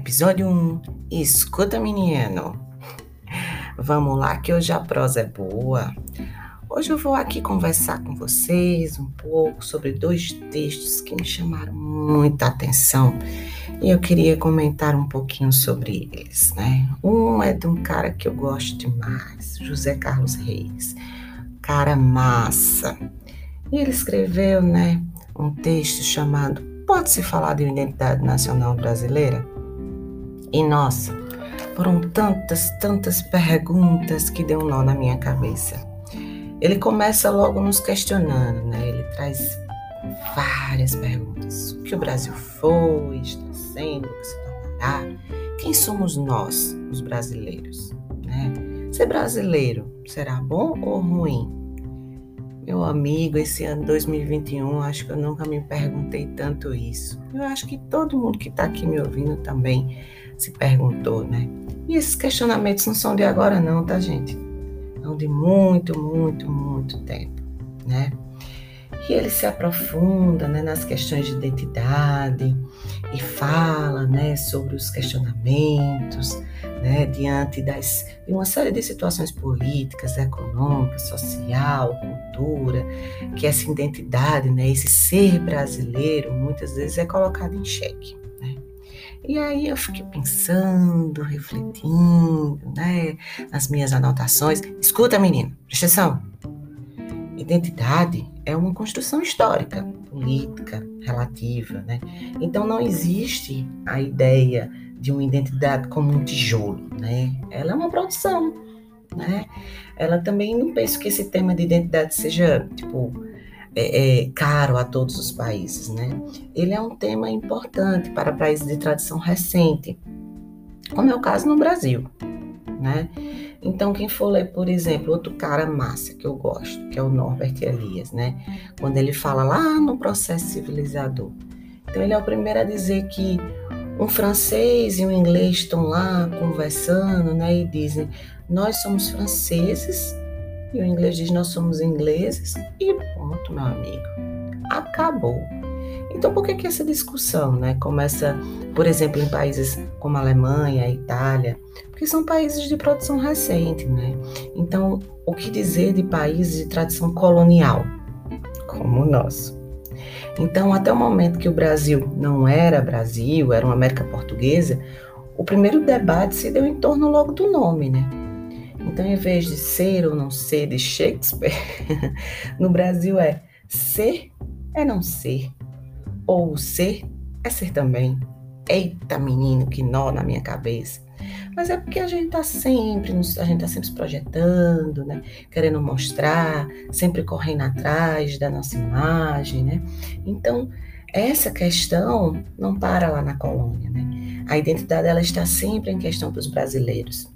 Episódio 1. Escuta, menino. Vamos lá, que hoje a prosa é boa. Hoje eu vou aqui conversar com vocês um pouco sobre dois textos que me chamaram muita atenção e eu queria comentar um pouquinho sobre eles, né? Um é de um cara que eu gosto demais, José Carlos Reis. Cara massa. E ele escreveu, né, um texto chamado Pode-se falar de identidade nacional brasileira? E nossa, foram tantas, tantas perguntas que deu um nó na minha cabeça. Ele começa logo nos questionando, né? Ele traz várias perguntas. O que o Brasil foi, está sendo, o que se tornará? Quem somos nós, os brasileiros? Né? Ser brasileiro será bom ou ruim? Meu amigo, esse ano 2021, acho que eu nunca me perguntei tanto isso. Eu acho que todo mundo que está aqui me ouvindo também se perguntou, né? E esses questionamentos não são de agora, não, tá, gente? São de muito, muito, muito tempo, né? E ele se aprofunda né, nas questões de identidade e fala né, sobre os questionamentos né, diante das, de uma série de situações políticas, econômicas, social, cultura, que essa identidade, né, esse ser brasileiro, muitas vezes é colocado em xeque. E aí eu fiquei pensando, refletindo, né, nas minhas anotações. Escuta, menino, presta atenção. Identidade é uma construção histórica, política, relativa, né? Então não existe a ideia de uma identidade como um tijolo, né? Ela é uma produção, né? Ela também não penso que esse tema de identidade seja tipo é, é, caro a todos os países, né? Ele é um tema importante para países de tradição recente, como é o caso no Brasil, né? Então, quem for ler, por exemplo, outro cara massa que eu gosto, que é o Norbert Elias, né? Quando ele fala lá no processo civilizador. Então, ele é o primeiro a dizer que um francês e um inglês estão lá conversando, né? E dizem: Nós somos franceses e o inglês diz nós somos ingleses e ponto, meu amigo. Acabou. Então, por que, que essa discussão né, começa, por exemplo, em países como a Alemanha, a Itália? Porque são países de produção recente, né? Então, o que dizer de países de tradição colonial, como o nosso? Então, até o momento que o Brasil não era Brasil, era uma América Portuguesa, o primeiro debate se deu em torno logo do nome, né? Então, em vez de ser ou não ser de Shakespeare, no Brasil é ser é não ser, ou ser é ser também. Eita, menino, que nó na minha cabeça. Mas é porque a gente está sempre, a gente tá sempre se projetando, né? Querendo mostrar, sempre correndo atrás da nossa imagem, né? Então, essa questão não para lá na colônia, né? A identidade ela está sempre em questão para os brasileiros.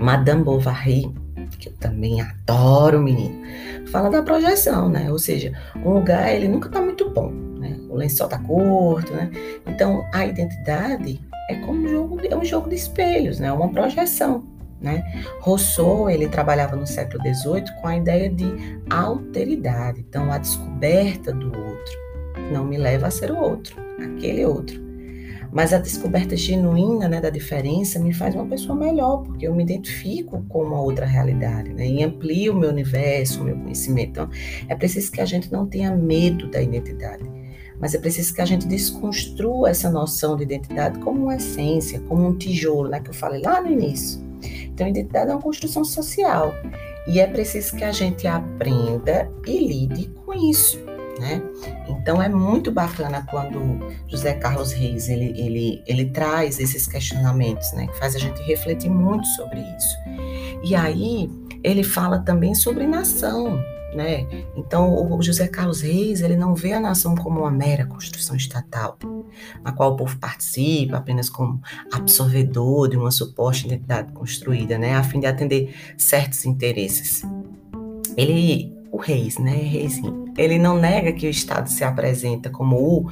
Madame Bovary, que eu também adoro, menino, fala da projeção, né? Ou seja, um lugar ele nunca está muito bom, né? O lençol tá curto, né? Então a identidade é como um jogo, é um jogo de espelhos, né? Uma projeção, né? Rousseau ele trabalhava no século XVIII com a ideia de alteridade, então a descoberta do outro não me leva a ser o outro, aquele outro. Mas a descoberta genuína né, da diferença me faz uma pessoa melhor, porque eu me identifico com uma outra realidade né, e amplio o meu universo, o meu conhecimento. Então, é preciso que a gente não tenha medo da identidade, mas é preciso que a gente desconstrua essa noção de identidade como uma essência, como um tijolo, né, que eu falei lá no início. Então, identidade é uma construção social e é preciso que a gente aprenda e lide com isso né? Então é muito bacana quando José Carlos Reis ele, ele, ele traz esses questionamentos, né? Que faz a gente refletir muito sobre isso. E aí ele fala também sobre nação, né? Então o José Carlos Reis ele não vê a nação como uma mera construção estatal, na qual o povo participa apenas como absorvedor de uma suposta identidade construída, né? A fim de atender certos interesses. Ele o Reis, né? Reizinho. Ele não nega que o Estado se apresenta como o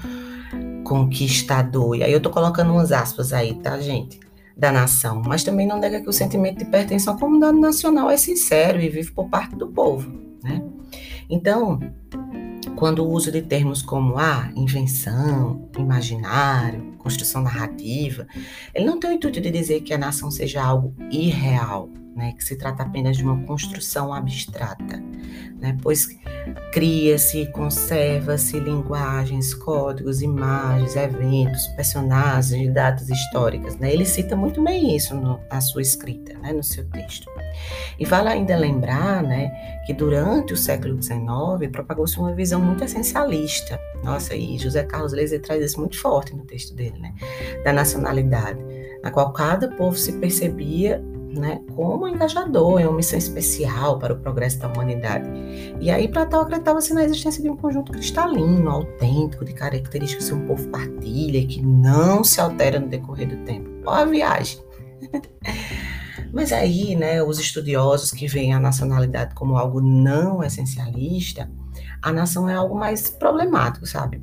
conquistador. E aí eu tô colocando umas aspas aí, tá, gente? Da nação. Mas também não nega que o sentimento de pertença à comunidade nacional é sincero e vive por parte do povo? Então, quando o uso de termos como ah, invenção, imaginário, construção narrativa, ele não tem o intuito de dizer que a nação seja algo irreal, né, que se trata apenas de uma construção abstrata, né, pois cria-se, conserva-se linguagens, códigos, imagens, eventos, personagens, datas históricas. Né? Ele cita muito bem isso no, na sua escrita, né, no seu texto. E vale ainda lembrar né, que durante o século XIX propagou-se uma visão muito essencialista. Nossa, e José Carlos Lezer traz isso muito forte no texto dele, né, da nacionalidade, na qual cada povo se percebia né, como engajador em uma missão especial para o progresso da humanidade. E aí Platão acreditava-se na existência de um conjunto cristalino, autêntico, de características que um povo partilha e que não se altera no decorrer do tempo. Olha a viagem! Mas aí, né, os estudiosos que veem a nacionalidade como algo não essencialista, a nação é algo mais problemático, sabe?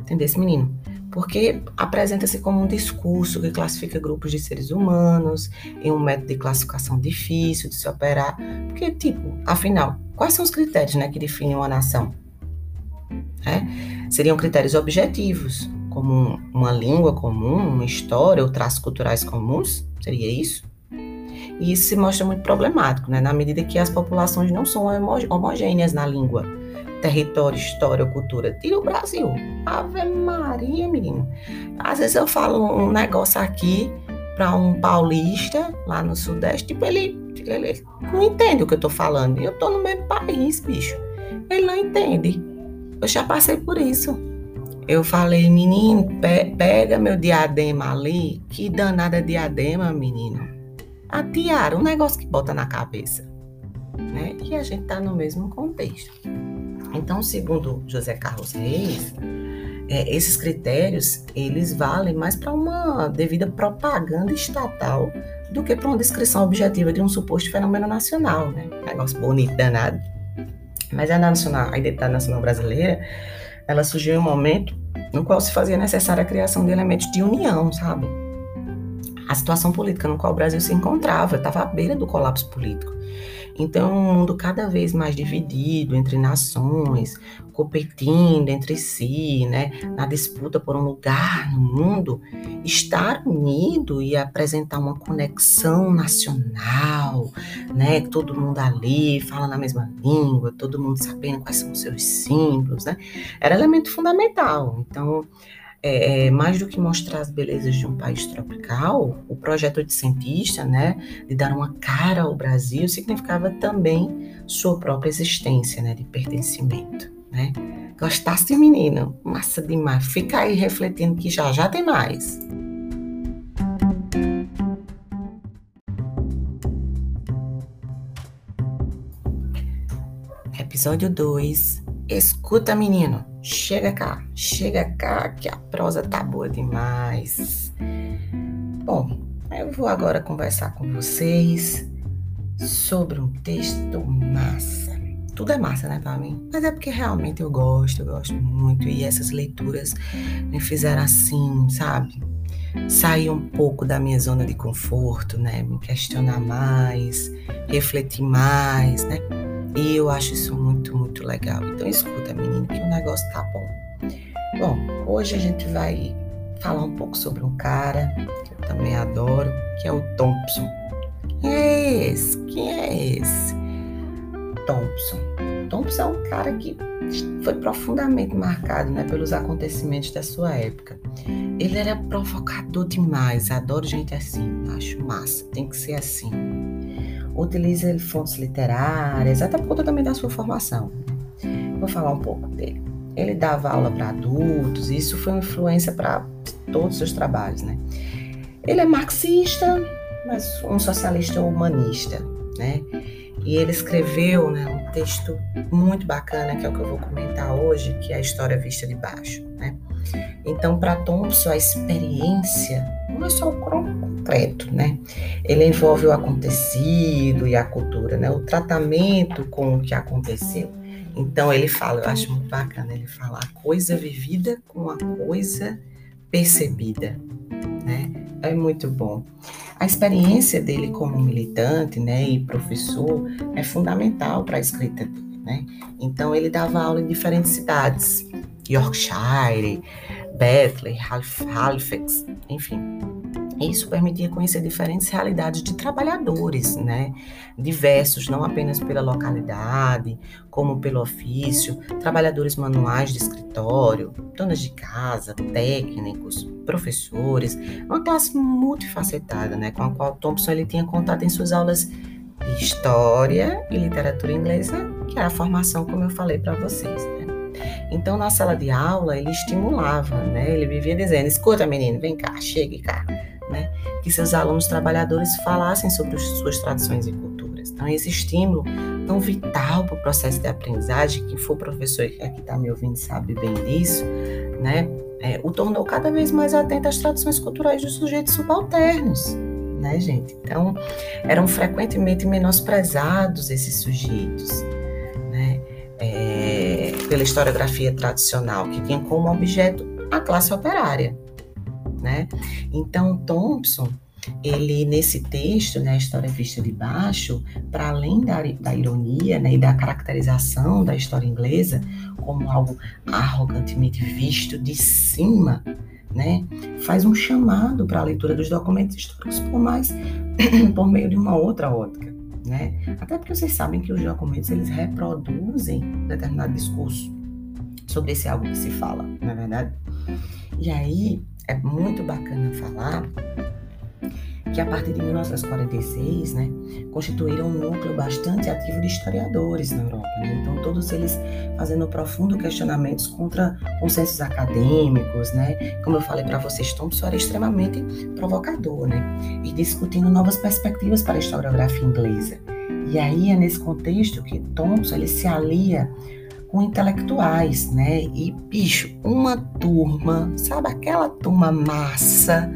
Entendeu esse menino? porque apresenta-se como um discurso que classifica grupos de seres humanos em um método de classificação difícil de se operar. Porque, tipo, afinal, quais são os critérios né, que definem uma nação? É? Seriam critérios objetivos, como uma língua comum, uma história ou traços culturais comuns? Seria isso? E isso se mostra muito problemático, né, na medida que as populações não são homogêneas na língua território, história cultura. Tira o Brasil. Ave Maria, menino. Às vezes eu falo um negócio aqui para um paulista lá no Sudeste, tipo, ele, ele não entende o que eu tô falando. Eu tô no mesmo país, bicho. Ele não entende. Eu já passei por isso. Eu falei, menino, pe pega meu diadema ali. Que danada diadema, menino. A tiara, um negócio que bota na cabeça. Né? E a gente tá no mesmo contexto. Então, segundo José Carlos Reis, é, esses critérios eles valem mais para uma devida propaganda estatal do que para uma descrição objetiva de um suposto fenômeno nacional, né? Negócio bonito danado. Mas a, nacional, a identidade nacional brasileira, ela surgiu em um momento no qual se fazia necessária a criação de elementos de união, sabe? A situação política no qual o Brasil se encontrava estava à beira do colapso político. Então, um mundo cada vez mais dividido entre nações, competindo entre si, né, na disputa por um lugar no mundo, estar unido e apresentar uma conexão nacional, né, todo mundo ali fala na mesma língua, todo mundo sabendo quais são os seus símbolos, né, era elemento fundamental. Então, é, é, mais do que mostrar as belezas de um país tropical, o projeto de cientista, né, de dar uma cara ao Brasil, significava também sua própria existência, né, de pertencimento, né. Gostasse, menino? Massa demais. Fica aí refletindo que já já tem mais. Episódio 2. Escuta, menino. Chega cá, chega cá, que a prosa tá boa demais. Bom, eu vou agora conversar com vocês sobre um texto massa. Tudo é massa, né, pra mim? Mas é porque realmente eu gosto, eu gosto muito. E essas leituras me fizeram assim, sabe? Sair um pouco da minha zona de conforto, né? Me questionar mais, refletir mais, né? E eu acho isso muito, muito legal. Então escuta, menino, que o negócio tá bom. Bom, hoje a gente vai falar um pouco sobre um cara que eu também adoro, que é o Thompson. Quem é esse? Quem é esse? Thompson. Thompson é um cara que foi profundamente marcado né, pelos acontecimentos da sua época. Ele era provocador demais, adoro gente assim, acho massa, tem que ser assim utiliza fontes literárias, até por conta também da sua formação. Vou falar um pouco dele. Ele dava aula para adultos, e isso foi uma influência para todos os seus trabalhos, né? Ele é marxista, mas um socialista humanista, né? E ele escreveu né, um texto muito bacana, que é o que eu vou comentar hoje, que é a história vista de baixo, né? Então, para Thompson, a experiência não é só o concreto, né? Ele envolve o acontecido e a cultura, né? O tratamento com o que aconteceu. Então, ele fala, eu acho muito bacana, ele fala a coisa vivida com a coisa percebida, né? É muito bom. A experiência dele como militante, né, e professor é fundamental para a escrita né? Então, ele dava aula em diferentes cidades, Yorkshire, Berkeley, Halifax, enfim. Isso permitia conhecer diferentes realidades de trabalhadores, né? Diversos, não apenas pela localidade, como pelo ofício, trabalhadores manuais de escritório, donas de casa, técnicos, professores, uma classe multifacetada, né? Com a qual Thompson ele tinha contato em suas aulas de história e literatura inglesa, que era a formação, como eu falei para vocês. Então, na sala de aula, ele estimulava, né? Ele vivia dizendo: escuta, menino, vem cá, chegue cá né? Que seus alunos trabalhadores falassem sobre as suas tradições e culturas. Então, esse estímulo tão vital para o processo de aprendizagem, quem for professor que aqui está me ouvindo sabe bem disso, né? É, o tornou cada vez mais atento às tradições culturais dos sujeitos subalternos, né, gente? Então, eram frequentemente menosprezados esses sujeitos? É, pela historiografia tradicional, que tinha como objeto a classe operária né? Então, Thompson, ele nesse texto, né, a história vista de baixo, para além da, da ironia né, e da caracterização da história inglesa como algo arrogantemente visto de cima, né, faz um chamado para a leitura dos documentos históricos por mais por meio de uma outra ótica, né? Até porque vocês sabem que os documentos eles reproduzem determinado discurso sobre esse algo que se fala, não é verdade? E aí é muito bacana falar que a partir de 1946, né, constituíram um núcleo bastante ativo de historiadores na Europa. Né? Então, todos eles fazendo profundo questionamentos contra consensos acadêmicos, né? Como eu falei para vocês, Thompson era extremamente provocador, né? E discutindo novas perspectivas para a historiografia inglesa. E aí é nesse contexto que Thompson ele se alia com intelectuais, né? E, bicho, uma turma, sabe aquela turma massa,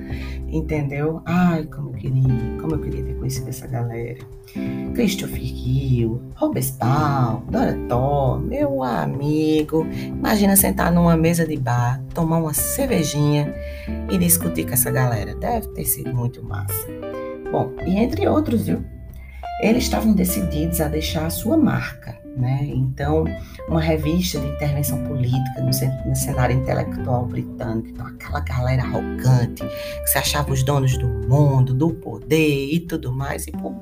entendeu? Ai, como eu queria, como eu queria ter conhecido essa galera. Christopher Hill, Robespal, Dorató, meu amigo. Imagina sentar numa mesa de bar, tomar uma cervejinha e discutir com essa galera. Deve ter sido muito massa. Bom, e entre outros, viu? Eles estavam decididos a deixar a sua marca né? Então, uma revista de intervenção política no, cenário intelectual britânico, então aquela galera arrogante que se achava os donos do mundo, do poder e tudo mais, e por,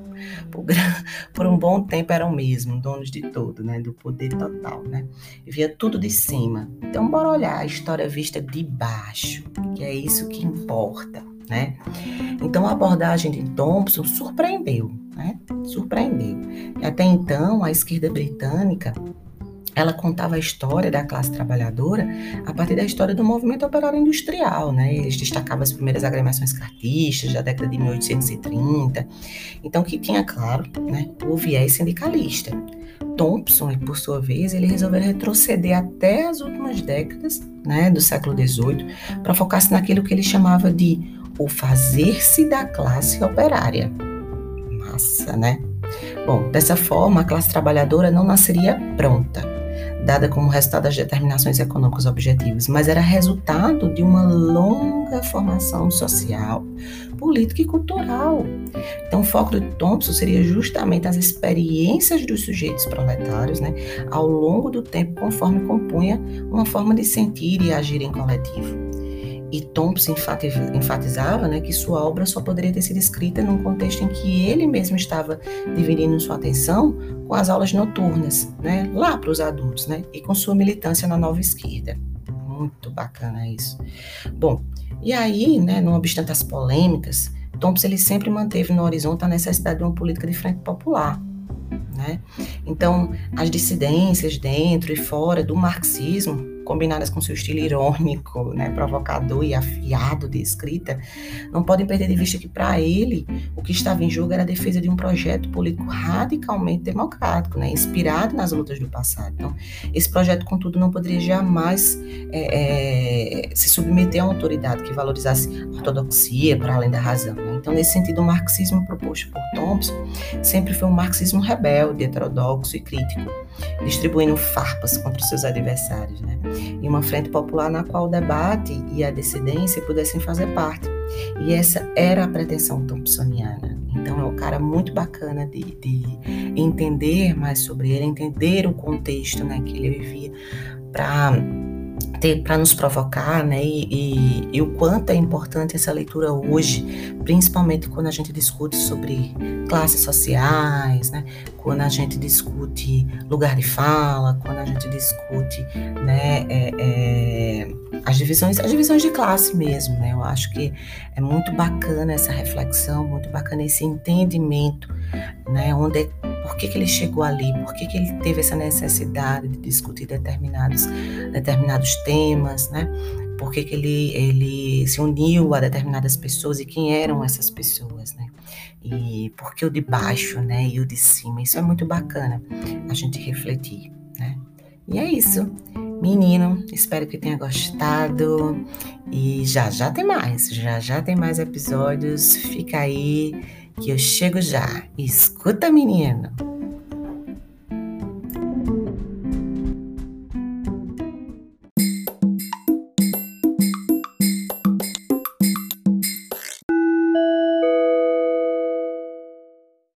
por, por um bom tempo eram mesmo donos de tudo, né? do poder total, né? e via tudo de cima. Então, bora olhar a história vista de baixo, que é isso que importa. Né? Então, a abordagem de Thompson surpreendeu, né? Surpreendeu. Até então, a esquerda britânica ela contava a história da classe trabalhadora a partir da história do movimento operário industrial, né? Eles destacavam as primeiras agremiações cartistas da década de 1830, então que tinha, claro, né, o viés sindicalista. Thompson, por sua vez, ele resolveu retroceder até as últimas décadas, né, do século XVIII, para focar-se naquilo que ele chamava de o fazer-se da classe operária massa, né? Bom, dessa forma, a classe trabalhadora não nasceria pronta, dada como resultado das determinações econômicas objetivas, mas era resultado de uma longa formação social, política e cultural. Então, o foco de Thompson seria justamente as experiências dos sujeitos proletários, né, ao longo do tempo, conforme compunha uma forma de sentir e agir em coletivo. E Thompson enfatizava né, que sua obra só poderia ter sido escrita num contexto em que ele mesmo estava dividindo sua atenção com as aulas noturnas, né, lá para os adultos, né, e com sua militância na nova esquerda. Muito bacana isso. Bom, e aí, né, não obstante as polêmicas, Thompson ele sempre manteve no horizonte a necessidade de uma política de frente popular. Né? Então, as dissidências dentro e fora do marxismo combinadas com seu estilo irônico, né, provocador e afiado de escrita, não podem perder de vista que, para ele, o que estava em jogo era a defesa de um projeto político radicalmente democrático, né, inspirado nas lutas do passado. Então, esse projeto, contudo, não poderia jamais é, é, se submeter a uma autoridade que valorizasse a ortodoxia para além da razão. Né? Então, nesse sentido, o marxismo proposto por Thompson sempre foi um marxismo rebelde, heterodoxo e crítico, distribuindo farpas contra seus adversários. Né? e uma frente popular na qual o debate e a dissidência pudessem fazer parte. E essa era a pretensão thompsoniana. Então é um cara muito bacana de, de entender mais sobre ele, entender o contexto né, que ele vivia, para para nos provocar, né? E, e, e, o quanto é importante essa leitura hoje, principalmente quando a gente discute sobre classes sociais, né? Quando a gente discute lugar de fala, quando a gente discute, né? É, é, as divisões, as divisões de classe mesmo, né? Eu acho que é muito bacana essa reflexão, muito bacana esse entendimento, né? Onde é por que, que ele chegou ali? Por que, que ele teve essa necessidade de discutir determinados, determinados temas, né? Por que, que ele, ele se uniu a determinadas pessoas e quem eram essas pessoas, né? E por que o de baixo, né? E o de cima. Isso é muito bacana a gente refletir, né? E é isso. Menino, espero que tenha gostado. E já já tem mais, já já tem mais episódios. Fica aí que eu chego já. Escuta, menino!